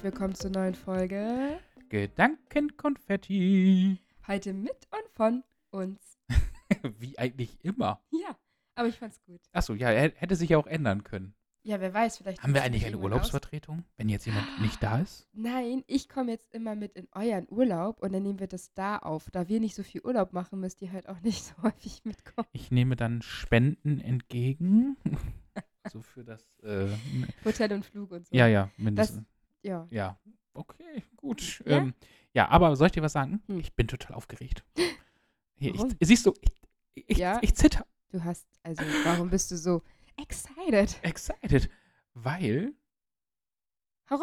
Herzlich willkommen zur neuen Folge. Gedankenkonfetti. Heute mit und von uns. Wie eigentlich immer. Ja, aber ich fand's gut. Achso, ja, er hätte sich ja auch ändern können. Ja, wer weiß, vielleicht. Haben wir eigentlich eine Urlaubsvertretung, wenn jetzt jemand nicht da ist? Nein, ich komme jetzt immer mit in euren Urlaub und dann nehmen wir das da auf. Da wir nicht so viel Urlaub machen, müsst ihr halt auch nicht so häufig mitkommen. Ich nehme dann Spenden entgegen. so für das. Äh, Hotel und Flug und so. ja, ja, mindestens. Ja. Ja, okay, gut. Ja? Ähm, ja aber soll ich dir was sagen? Hm. Ich bin total aufgeregt. Hier, ich, siehst du, ich, ich, Ja? ich zitter. Du hast, also, warum bist du so excited? Excited. Weil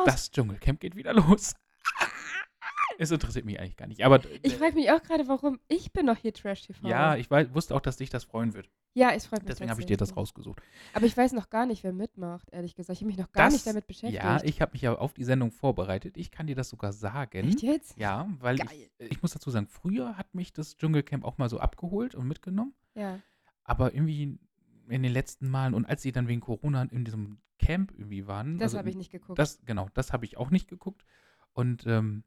das Dschungelcamp geht wieder los. Es interessiert mich eigentlich gar nicht. Aber ich frage mich auch gerade, warum ich bin noch hier Trash TV. ja, ich weiß, wusste auch, dass dich das freuen wird. ja, es freut mich. Deswegen habe ich dir das rausgesucht. Aber ich weiß noch gar nicht, wer mitmacht, ehrlich gesagt. Ich habe mich noch gar Das- nicht damit beschäftigt. Ja, ich habe mich ja auf die Sendung vorbereitet. Ich kann dir das sogar sagen. Echt jetzt? Ja, weil ich, Geil. ich muss dazu sagen, früher hat mich das Dschungelcamp auch mal so abgeholt und mitgenommen. Ja. Aber irgendwie in den letzten Malen und als sie dann wegen Corona in diesem Camp irgendwie waren. Das also habe ich nicht geguckt. Das, genau, das habe ich auch nicht geguckt. Und ähm,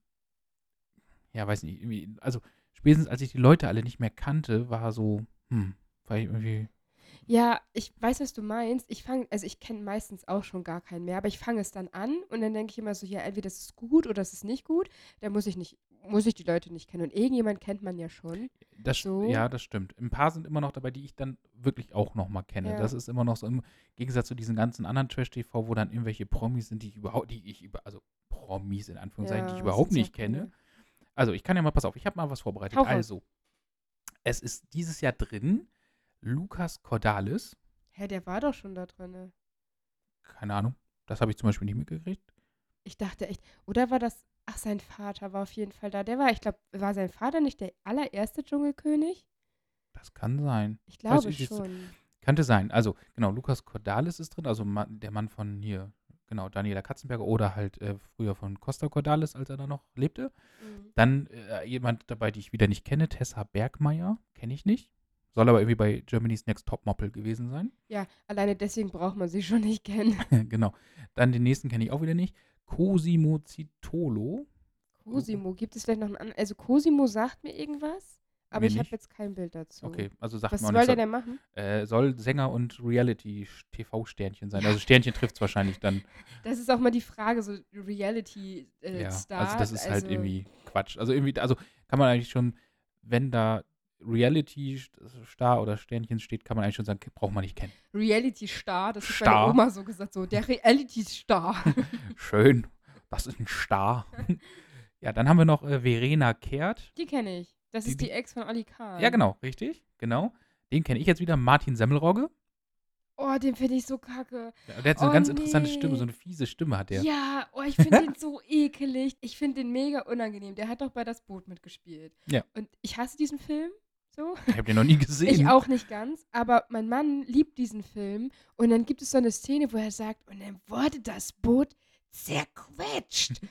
ja, weiß nicht, irgendwie, also spätestens als ich die Leute alle nicht mehr kannte, war so, hm, war ich irgendwie. ja, ich weiß, was du meinst. Ich fange, also ich kenne meistens auch schon gar keinen mehr, aber ich fange es dann an und dann denke ich immer so, ja, entweder das ist gut oder das ist nicht gut. Da muss ich nicht, muss ich die Leute nicht kennen. Und irgendjemand kennt man ja schon. Das, So. Ja, das stimmt. Ein paar sind immer noch dabei, die ich dann wirklich auch noch mal kenne. Ja. Das ist immer noch so im Gegensatz zu diesen ganzen anderen Trash-TV, wo dann irgendwelche Promis sind, die ich überhaupt, die ich über, also Promis in Anführungszeichen, die ich Ja, überhaupt nicht kenne. Also ich kann ja mal, pass auf, ich habe mal was vorbereitet. Hau raus. Also, es ist dieses Jahr drin Lukas Cordalis. Hä, der war doch schon da drin. Keine Ahnung. Das habe ich zum Beispiel nicht mitgekriegt. Ich dachte echt, oder war das, ach, sein Vater war auf jeden Fall da. Der war, ich glaube, war sein Vater nicht der allererste Dschungelkönig? Das kann sein. Ich glaube ich schon. Könnte sein. Also, genau, Lukas Cordalis ist drin, also der Mann von hier, genau, Daniela Katzenberger oder halt äh, früher von Costa Cordalis, als er da noch lebte. Mhm. Dann äh, jemand dabei, die ich wieder nicht kenne, Tessa Bergmeier, kenne ich nicht. Soll aber irgendwie bei Germany's Next Topmodel gewesen sein. Ja, alleine deswegen braucht man sie schon nicht kennen. genau. Dann den nächsten kenne ich auch wieder nicht. Cosimo Zitolo. Cosimo, gibt es vielleicht noch einen anderen? Also Cosimo sagt mir irgendwas, aber Mir ich habe jetzt kein Bild dazu. Okay, also sagt Was man soll auch der denn machen? Äh, soll Sänger und Reality-TV-Sternchen sein. Also Sternchen trifft es wahrscheinlich dann. Das ist auch mal die Frage, so Reality äh, ja, Star. also das ist halt irgendwie Quatsch. Also irgendwie, also kann man eigentlich schon, wenn da Reality-Star oder Sternchen steht, kann man eigentlich schon sagen, braucht man nicht kennen. Reality Star, das ist Star. meine Oma so gesagt, so der Reality Star. Schön, das ist ein Star. ja, dann haben wir noch äh, Verena Kehrt. die kenne ich. Das Die- ist die Ex von Olli Kahn. Ja, genau, richtig, genau. Den kenne ich jetzt wieder, Martin Semmelrogge. Oh, den finde ich so kacke. Der hat so eine Oh, ganz interessante Stimme, nee. so eine fiese Stimme hat der. Ja, oh, ich finde den so ekelig. Ich finde den mega unangenehm. Der hat doch bei Das Boot mitgespielt. Ja. Und ich hasse diesen Film. So. Ich habe den noch nie gesehen. Ich auch nicht ganz, aber mein Mann liebt diesen Film und dann gibt es so eine Szene, wo er sagt, und dann wurde das Boot zerquetscht.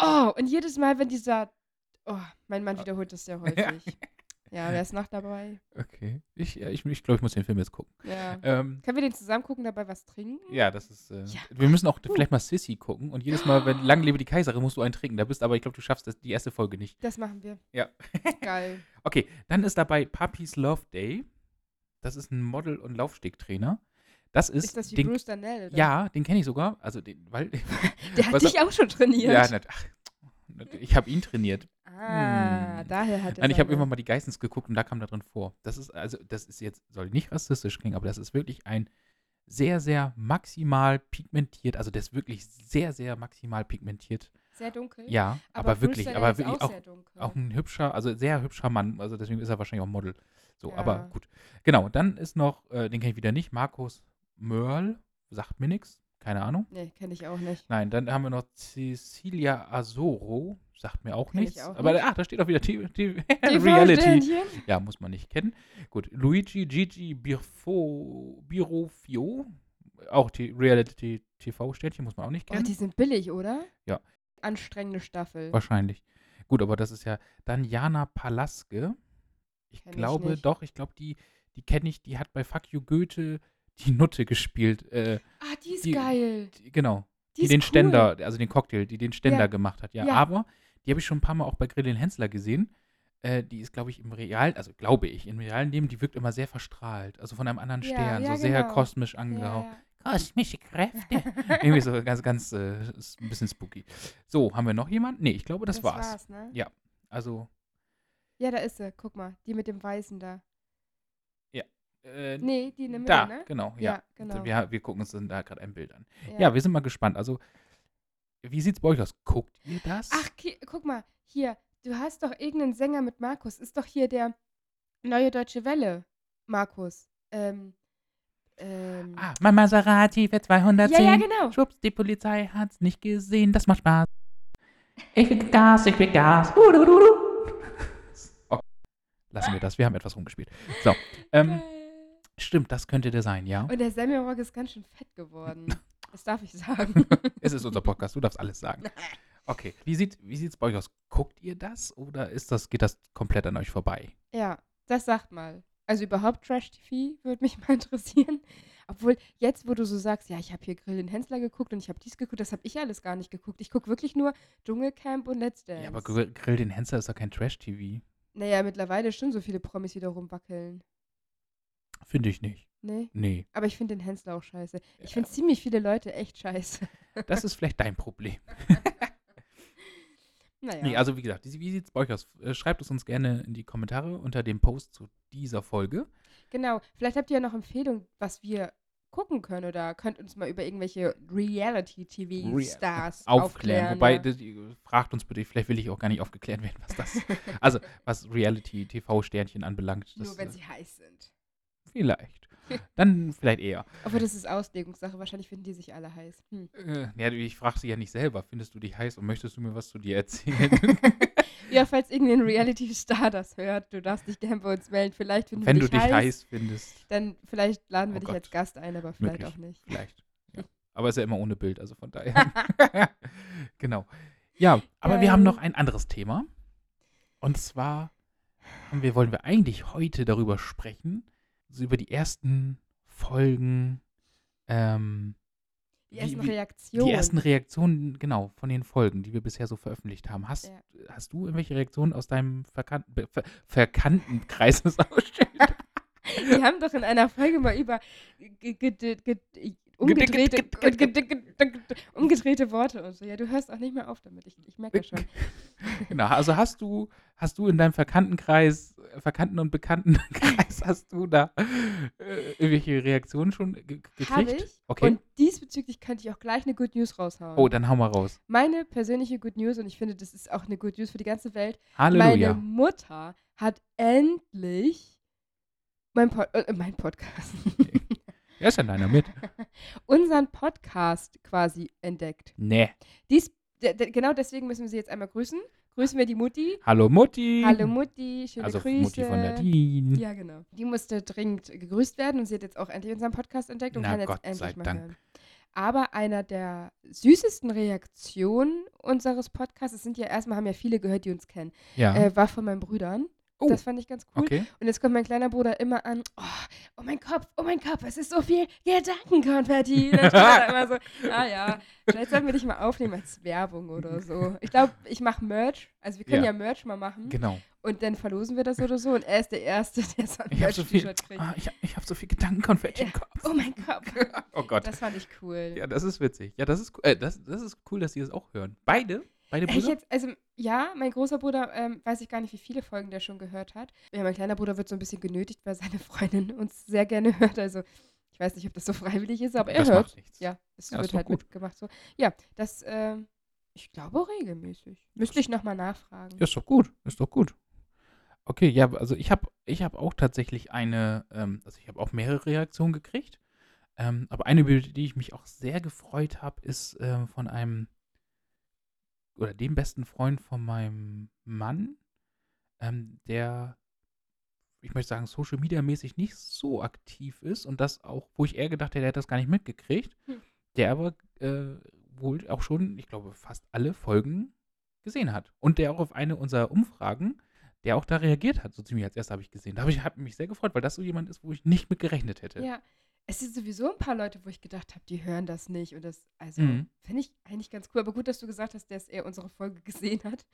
Oh, und jedes Mal, wenn dieser, oh, mein Mann wiederholt das sehr häufig. Ja, wer ist noch dabei? Okay, ich glaube, ich, ich, glaub, ich muss den Film jetzt gucken. Ja. Ähm, Können wir den zusammen gucken, dabei was trinken? Ja, das ist. Äh, Ja. Wir müssen auch vielleicht mal Sissy gucken und jedes Mal, wenn Lang lebe die Kaiserin, musst du einen trinken. Da bist aber, ich glaube, du schaffst das, die erste Folge nicht. Das machen wir. Ja. Geil. Okay, dann ist dabei Puppies Love Day. Das ist ein Model- und Laufstegtrainer. Das ist. Ist das wie den, Bruce Danell? Oder? Ja, den kenne ich sogar. Also, den, weil. Der hat dich auch schon trainiert. ja, nat, ach, ich habe ihn trainiert. Ah, Hm. daher hat er Nein, ich habe irgendwann mal die Geistens geguckt und da kam da drin vor. Das ist, also, das ist jetzt, soll nicht rassistisch klingen, aber das ist wirklich ein sehr, sehr maximal pigmentiert, also der ist wirklich sehr, sehr maximal pigmentiert. Sehr dunkel. Ja, aber, Bruce wirklich, aber wirklich auch, auch, auch ein hübscher, also sehr hübscher Mann, also deswegen ist er wahrscheinlich auch Model. So, Ja. aber gut. Genau, dann ist noch, äh, den kenne ich wieder nicht, Markus Mörl, sagt mir nichts, keine Ahnung. Nee, kenne ich auch nicht. Nein, dann haben wir noch Cecilia Azoro, sagt mir auch Kenn ich nichts. auch aber nicht. ach, da steht auch wieder die, die TV Reality. Ja, muss man nicht kennen. Gut, Luigi Gigi Birfo, Birofio, auch die Reality-TV-Sternchen, muss man auch nicht Oh, kennen. die sind billig, oder? Ja. Anstrengende Staffel. Wahrscheinlich. Gut, aber das ist ja dann Jana Palaske. Ich Kenn ich glaube nicht. doch, ich glaube, die, die kenne ich, die hat bei Fuck You Goethe die Nutte gespielt. Äh, Ah, die ist Die- geil. die, genau. Die die den cool. Ständer, also den Cocktail, die den Ständer Ja. gemacht hat. Ja, Ja. aber die habe ich schon ein paar Mal auch bei Grillin Hensler gesehen. Äh, die ist, glaube ich, im realen, also glaube ich, im realen Leben, die wirkt immer sehr verstrahlt. Also von einem anderen Stern, ja, so sehr genau. kosmisch angehaucht. Kosmische Kräfte. Irgendwie so ganz, ganz, äh, ein bisschen spooky. So, haben wir noch jemanden? Nee, ich glaube, das, war's. ne? Ja. Also, Ja, da ist sie. Guck mal, die mit dem Weißen da. Äh, Nee, die in der Mitte, da, ne? genau, ja. Ja, genau. Wir, wir gucken uns da gerade ein Bild an. Ja. wir sind mal gespannt. Also, wie sieht's bei euch aus? Guckt ihr das? Ach, guck mal, hier, du hast doch irgendeinen Sänger mit Markus. Ist doch hier der neue Deutsche Welle, Markus. Ähm, ähm. Ah, mein Maserati wird 210. ja, ja, genau. Schwupps, die Polizei hat's nicht gesehen. Das macht Spaß. Ich will Gas, ich will Gas. Udududu. Okay, lassen wir das. Wir haben etwas rumgespielt. So, ähm. Stimmt, das könnte der sein, ja? Und der Semmelrock ist ganz schön fett geworden. Das darf ich sagen. Es ist unser Podcast, du darfst alles sagen. Okay, wie sieht wie sieht's bei euch aus? Guckt ihr das oder ist das geht das komplett an euch vorbei? ja, das sagt mal. Also überhaupt Trash-TV würde mich mal interessieren. Obwohl, jetzt, wo du so sagst, ja, ich habe hier Grill in Hensler geguckt und ich habe dies geguckt, das habe ich alles gar nicht geguckt. Ich gucke wirklich nur Dschungelcamp und Let's Dance. Ja, aber Grill, den Hensler ist doch kein Trash-TV. Naja, mittlerweile schon so viele Promis, die da rumwackeln. Finde ich nicht. Nee. Nee, Aber ich finde den Hensler auch scheiße. Ich finde ziemlich viele Leute echt scheiße. das ist vielleicht dein Problem. Naja. Nee, also wie gesagt, wie wie sieht's bei euch aus? Äh, Schreibt es uns gerne in die Kommentare unter dem Post zu dieser Folge. genau. Vielleicht habt ihr ja noch Empfehlungen, was wir gucken können oder könnt uns mal über irgendwelche Reality-TV-Stars Aufklären. aufklären. Wobei, das, fragt uns bitte, vielleicht will ich auch gar nicht aufgeklärt werden, was das Also, was Reality-TV-Sternchen anbelangt. Das, Nur wenn äh, sie heiß sind. Vielleicht. Dann vielleicht eher. Aber das ist Auslegungssache. Wahrscheinlich finden die sich alle heiß. Hm. Äh, ja, ich frage sie ja nicht selber. Findest du dich heiß und möchtest du mir was zu dir erzählen? Ja, falls irgendein Reality-Star das hört, du darfst dich gerne bei uns melden. Vielleicht finden Wenn du dich heiß findest, Dann vielleicht laden wir Oh dich Gott. als Gast ein, aber vielleicht Möglich. auch nicht. vielleicht. Ja. Aber ist ja immer ohne Bild, also von daher. genau. Ja, aber wir haben Geil. noch ein anderes Thema. Und zwar wir, wollen wir eigentlich heute darüber sprechen, so über die ersten Folgen, ähm, Die ersten wie- Reaktionen. die ersten Reaktionen, genau, von den Folgen, die wir bisher so veröffentlicht haben. Hast, Ja. hast du irgendwelche Reaktionen aus deinem verkannten, ver, verkannten Kreis ausgestellt? Wir haben doch in einer Folge mal über ge- umgedrehte, Ged- ged- ged- ge- ge- ge- ge- umgedrehte Worte und so. Ja, du hörst auch nicht mehr auf damit. Ich, ich merke schon. genau, also hast du, hast du in deinem verkannten Kreis, äh, verkannten und bekannten Kreis, hast du da äh, irgendwelche Reaktionen schon ge gekriegt? Habe ich. Okay. Und diesbezüglich könnte ich auch gleich eine Good News raushauen. oh, dann hau mal raus. Meine persönliche Good News, und ich finde, das ist auch eine Good News für die ganze Welt. Halleluja. Meine Mutter hat endlich mein, Pod äh, mein Podcast, Er ist ja deiner mit. unseren Podcast quasi entdeckt. Nee. Dies, genau deswegen müssen wir sie jetzt einmal grüßen. Grüßen wir die Mutti. Hallo Mutti. Hallo Mutti, schöne Also Grüße. Mutti von Nadine. Ja, genau. Die musste dringend gegrüßt werden und sie hat jetzt auch endlich unseren Podcast entdeckt und Na, kann jetzt Gott endlich sei mal Dank. hören. Aber einer der süßesten Reaktionen unseres Podcasts, es sind ja erstmal, haben ja viele gehört, die uns kennen, Ja. äh, war von meinen Brüdern. Oh. Das fand ich ganz cool. okay. Und jetzt kommt mein kleiner Bruder immer an, oh, oh mein Kopf, oh mein Kopf, es ist so viel Gedankenkonfetti. Dann steht er immer so, ah ja, vielleicht sollten wir dich mal aufnehmen als Werbung oder so. Ich glaube, ich mache Merch, also wir können Ja. ja, Merch mal machen Genau. und dann verlosen wir das oder so und er ist der Erste, der so ein Ich habe so viel, Merch-T-Shirt kriegt. ah, ich, ich hab so viel Gedankenkonfetti im Ja. Kopf. Oh mein Kopf. Oh Gott. Das fand ich cool. ja, das ist witzig. Ja, das ist, äh, das, das ist cool, dass sie das auch hören. Beide? Beide Echt Brüder? jetzt, also ja, mein großer Bruder, ähm, weiß ich gar nicht, wie viele Folgen der schon gehört hat. Ja, mein kleiner Bruder wird so ein bisschen genötigt, weil seine Freundin uns sehr gerne hört. Also ich weiß nicht, ob das so freiwillig ist, aber er das hört. macht nichts. Ja, es Ja, wird halt gut. mitgemacht so. Ja, das, ähm, ich glaube regelmäßig. Müsste ich nochmal nachfragen. Ja, ist doch gut. Ist doch gut. Okay, ja, also ich habe ich hab auch tatsächlich eine, ähm, also ich habe auch mehrere Reaktionen gekriegt. Ähm, aber eine, über die ich mich auch sehr gefreut habe, ist ähm, von einem oder dem besten Freund von meinem Mann, ähm, der, ich möchte sagen, Social Media mäßig nicht so aktiv ist und das auch, wo ich eher gedacht hätte, er hätte das gar nicht mitgekriegt, Hm. der aber äh, wohl auch schon, ich glaube, fast alle Folgen gesehen hat. Und der auch auf eine unserer Umfragen, der auch da reagiert hat, so ziemlich als erster habe ich gesehen. Da habe ich hab mich sehr gefreut, weil das so jemand ist, wo ich nicht mit gerechnet hätte. Ja, Es sind sowieso ein paar Leute, wo ich gedacht habe, die hören das nicht. Und das, also, Mhm. finde ich eigentlich ganz cool. Aber gut, dass du gesagt hast, dass er unsere Folge gesehen hat.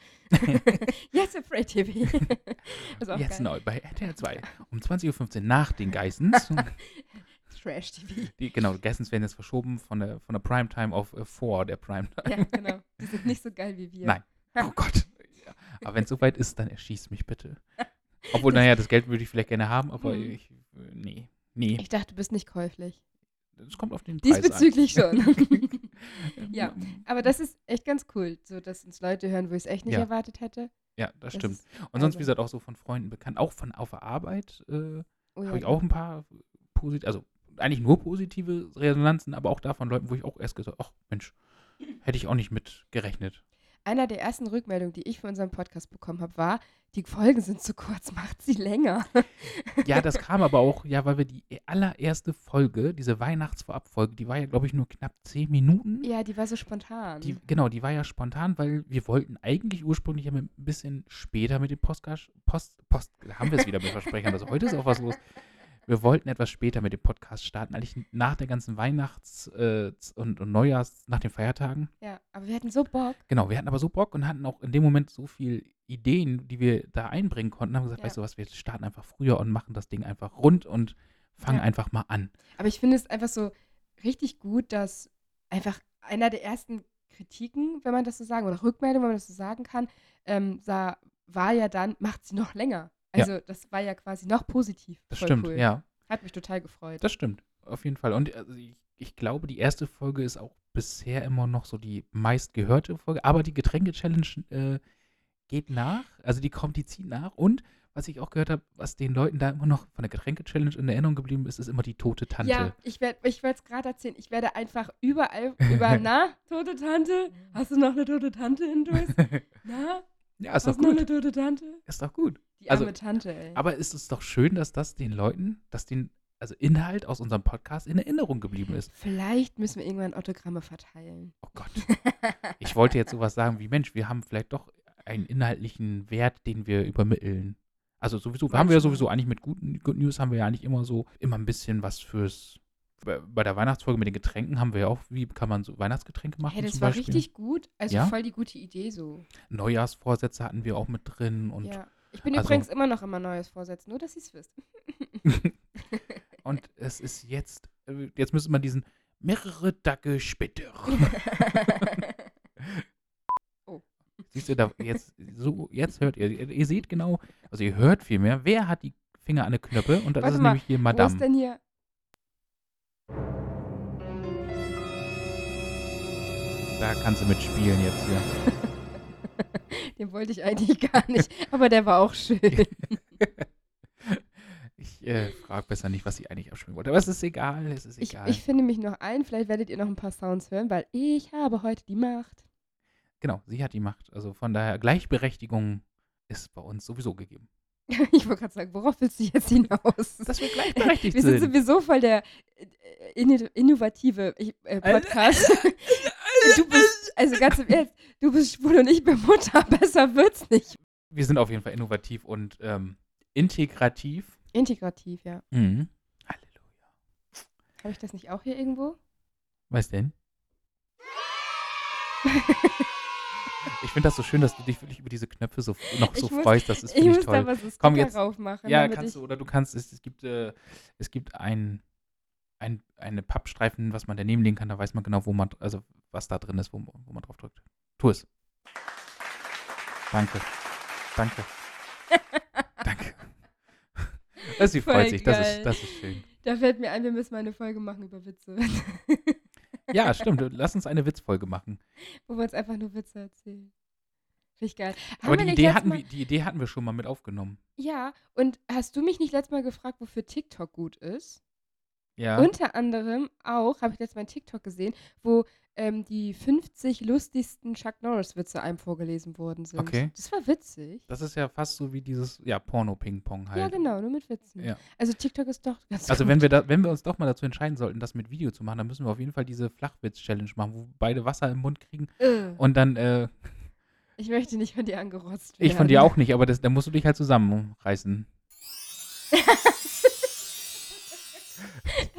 Yes, Afraid TV. Jetzt geil. neu bei RTL 2 um 20.15 Uhr nach den Geissens. Trash TV. Die, genau, Geissens werden jetzt verschoben von der, von der Primetime auf äh, vor der Primetime. Ja, genau. Die sind nicht so geil wie wir. Nein. Oh Gott. Ja. Aber wenn es soweit ist, dann erschieß mich bitte. Obwohl, naja, das Geld würde ich vielleicht gerne haben, aber Mhm. ich, äh, nee, nee. Ich dachte, du bist nicht käuflich. Es kommt auf den Preis Diesbezüglich schon. an. Ja. Aber das ist echt ganz cool, so dass uns Leute hören, wo ich es echt nicht Ja. erwartet hätte. Ja, das, Das stimmt. Und sonst, also- wie gesagt, auch so von Freunden bekannt, auch von auf der Arbeit äh, Oh ja, habe ich auch ein paar positive, also eigentlich nur positive Resonanzen, aber auch da von Leuten, wo ich auch erst gesagt habe, ach Mensch, hätte ich auch nicht mit gerechnet. Einer der ersten Rückmeldungen, die ich für unseren Podcast bekommen habe, war, die Folgen sind zu kurz, macht sie länger. Ja, das kam aber auch, ja, weil wir die allererste Folge, diese Weihnachtsvorabfolge, die war ja, glaube ich, nur knapp zehn Minuten. ja, die war so spontan. Die, genau, die war ja spontan, weil wir wollten eigentlich ursprünglich ja ein bisschen später mit dem Podcast, Post, Post, haben wir es wieder mit Versprechern, also heute ist auch was los. Wir wollten etwas später mit dem Podcast starten, eigentlich nach der ganzen Weihnachts- äh, und, und Neujahrs, nach den Feiertagen. ja, aber wir hatten so Bock. Genau, wir hatten aber so Bock und hatten auch in dem Moment so viel Ideen, die wir da einbringen konnten, haben gesagt, Ja. weißt du was, wir starten einfach früher und machen das Ding einfach rund und fangen Ja. einfach mal an. Aber ich finde es einfach so richtig gut, dass einfach einer der ersten Kritiken, wenn man das so sagen, oder Rückmeldung, wenn man das so sagen kann, ähm, sah, war ja dann, macht sie noch länger. Ja. Also das war ja quasi noch positiv. Das Voll stimmt, cool. ja. Hat mich total gefreut. Das stimmt, auf jeden Fall. Und also ich, ich glaube, die erste Folge ist auch bisher immer noch so die meistgehörte Folge, aber die Getränke-Challenge äh, geht nach, also die kommt, die zieht nach. Und was ich auch gehört habe, was den Leuten da immer noch von der Getränke-Challenge in Erinnerung geblieben ist, ist immer die tote Tante. Ja, ich werde ich es gerade erzählen. Ich werde einfach überall über, na, tote Tante, hast du noch eine tote Tante in Durst? Na, ja, ist doch gut. eine tote Tante? Ist doch gut. Die Also, arme Tante, ey. Aber ist es doch schön, dass das den Leuten, dass den, also Inhalt aus unserem Podcast in Erinnerung geblieben ist. Vielleicht müssen wir irgendwann Autogramme verteilen. Oh Gott. Ich wollte jetzt sowas sagen wie, Mensch, wir haben vielleicht doch einen inhaltlichen Wert, den wir übermitteln. Also sowieso, haben wir ja Manchmal. sowieso eigentlich mit guten Good News haben wir ja eigentlich immer so, immer ein bisschen was fürs, bei, der Weihnachtsfolge mit den Getränken haben wir ja auch, wie kann man so Weihnachtsgetränke machen Hey, das war Beispiel. richtig gut. Also Ja? voll die gute Idee so. Neujahrsvorsätze hatten wir auch mit drin und, ja. Ich bin also- übrigens immer noch immer neues Vorsätzen, nur dass ihr es wisst. und es ist jetzt, äh, jetzt müsste man diesen mehrere Tage später. Siehst du, da jetzt, so, jetzt hört ihr, ihr, seht genau, also ihr hört viel mehr, wer hat die Finger an der Knöpfe und das Warte ist mal, nämlich hier Wo ist Madame. denn hier? Da kannst du mitspielen jetzt hier. Den wollte ich eigentlich gar nicht, aber der war auch schön. Ich äh, frage besser nicht, was sie eigentlich abspielen wollte, aber es ist egal, es ist Ich, egal. ich finde mich noch ein, vielleicht werdet ihr noch ein paar Sounds hören, weil ich habe heute die Macht. genau, sie hat die Macht. Also von daher, Gleichberechtigung ist bei uns sowieso gegeben. Ich wollte gerade sagen, worauf willst du jetzt hinaus? Dass wir gleichberechtigt Wir sind sind. sowieso voll der äh, inno- innovative ich- äh, Podcast. Du bist, also ganz im Ernst, du bist schwul und ich bin Mutter, besser wird's nicht. Wir sind auf jeden Fall innovativ und ähm, integrativ. Integrativ, ja. Mhm. Halleluja. Habe ich das nicht auch hier irgendwo? Was denn? Ich finde das so schön, dass du dich wirklich über diese Knöpfe so noch so Ich muss- freust. Das ist Ich finde muss ich da toll. was so Komm, jetzt- drauf machen. Ja, kannst du, oder du kannst, es, es gibt, äh, es gibt ein, ein, eine Pappstreifen, was man daneben legen kann, da weiß man genau, wo man, also was da drin ist, wo, wo man drauf drückt. Tu es. Danke. Danke. Danke. Das, sie Voll freut sich, das ist, das ist schön. Da fällt mir ein, wir müssen mal eine Folge machen über Witze. Ja, stimmt. Lass uns eine Witzfolge machen. Wo wir uns einfach nur Witze erzählen. Finde ich geil. Haben Aber die Idee, hatten Mal, wir, die Idee hatten wir schon mal mit aufgenommen. Ja, und hast du mich nicht letztes Mal gefragt, wofür TikTok gut ist? Ja. Unter anderem auch, habe ich letztes Mal ein TikTok gesehen, wo ähm, die 50 lustigsten Chuck Norris-Witze einem vorgelesen worden sind. Okay. Das war witzig. Das ist ja fast so wie dieses, ja, Porno-Ping-Pong halt. Ja, genau, nur mit Witzen. Ja. Also TikTok ist doch ganz Also gut. wenn wir, da, wenn wir uns doch mal dazu entscheiden sollten, das mit Video zu machen, dann müssen wir auf jeden Fall diese Flachwitz-Challenge machen, wo beide Wasser im Mund kriegen Äh, und dann, äh, ich möchte nicht von dir angerotzt werden. ich von dir auch nicht, aber das, da musst du dich halt zusammenreißen.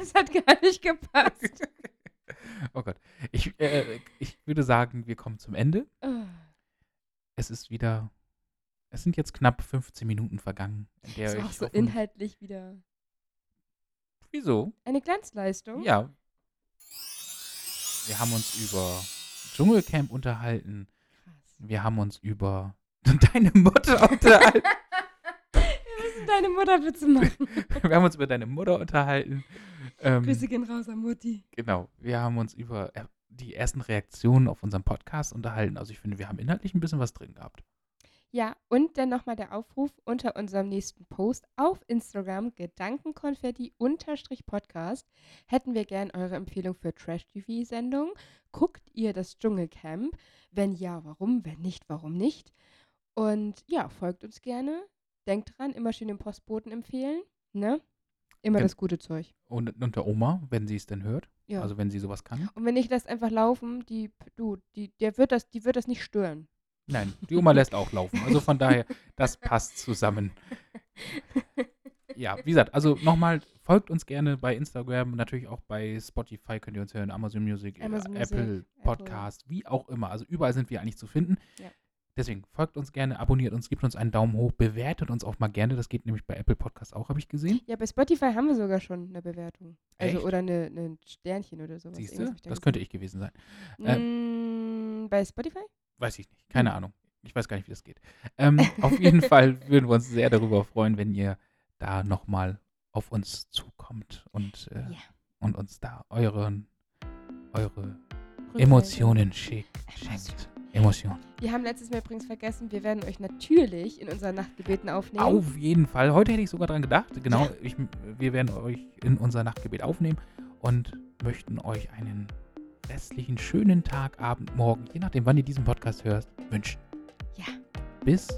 Das hat gar nicht gepasst. oh Gott. Ich, äh, ich würde sagen, wir kommen zum Ende. Oh. Es ist wieder. Es sind jetzt knapp 15 Minuten vergangen, in der Das ist ich auch so inhaltlich wieder Wieso? eine Glanzleistung. Ja. Wir haben uns über Dschungelcamp unterhalten. Krass. Wir haben uns über deine Mutter unterhalten. Wir müssen deine Mutter Witze machen. Wir haben uns über deine Mutter unterhalten. Ähm, Grüße gehen raus an Mutti. genau. Wir haben uns über äh, die ersten Reaktionen auf unseren Podcast unterhalten. Also ich finde, wir haben inhaltlich ein bisschen was drin gehabt. Ja, und dann nochmal der Aufruf unter unserem nächsten Post auf Instagram, Gedankenkonfetti-Podcast, hätten wir gern eure Empfehlung für Trash-TV-Sendungen. Guckt ihr das Dschungelcamp? Wenn ja, warum? Wenn nicht, warum nicht? Und ja, folgt uns gerne. Denkt dran, immer schön den Postboten empfehlen. Ne? Immer das gute Zeug. Und, und der Oma, wenn sie es denn hört. Ja. Also wenn sie sowas kann. und wenn ich das einfach laufen, die, du, die, der wird das, die wird das nicht stören. Nein, die Oma lässt auch laufen. Also von daher, das passt zusammen. Ja, wie gesagt, also nochmal, folgt uns gerne bei Instagram, natürlich auch bei Spotify könnt ihr uns hören, Amazon Music, Amazon äh, Music, Apple Podcast, wie auch immer. Also überall sind wir eigentlich zu finden. Ja. Deswegen folgt uns gerne, abonniert uns, gebt uns einen Daumen hoch, bewertet uns auch mal gerne. Das geht nämlich bei Apple Podcast auch, habe ich gesehen. Ja, bei Spotify haben wir sogar schon eine Bewertung. Also Echt? oder eine, eine Sternchen oder sowas. Siehst du? Das gesehen. könnte ich gewesen sein. ähm, Mm, bei Spotify? Weiß ich nicht, keine Hm. Ahnung. Ich weiß gar nicht, wie das geht. Ähm, auf jeden Fall würden wir uns sehr darüber freuen, wenn ihr da nochmal auf uns zukommt und, äh, Ja. und uns da euren, eure Rückmeldung. Emotionen schick, Emotionen. Emotionen. Wir haben letztes Mal übrigens vergessen, wir werden euch natürlich in unseren Nachtgebeten aufnehmen. Auf jeden Fall. Heute hätte ich sogar dran gedacht. Genau, ich, wir werden euch in unser Nachtgebet aufnehmen und möchten euch einen restlichen schönen Tag, Abend, Morgen, je nachdem, wann ihr diesen Podcast hört, wünschen. Ja. Bis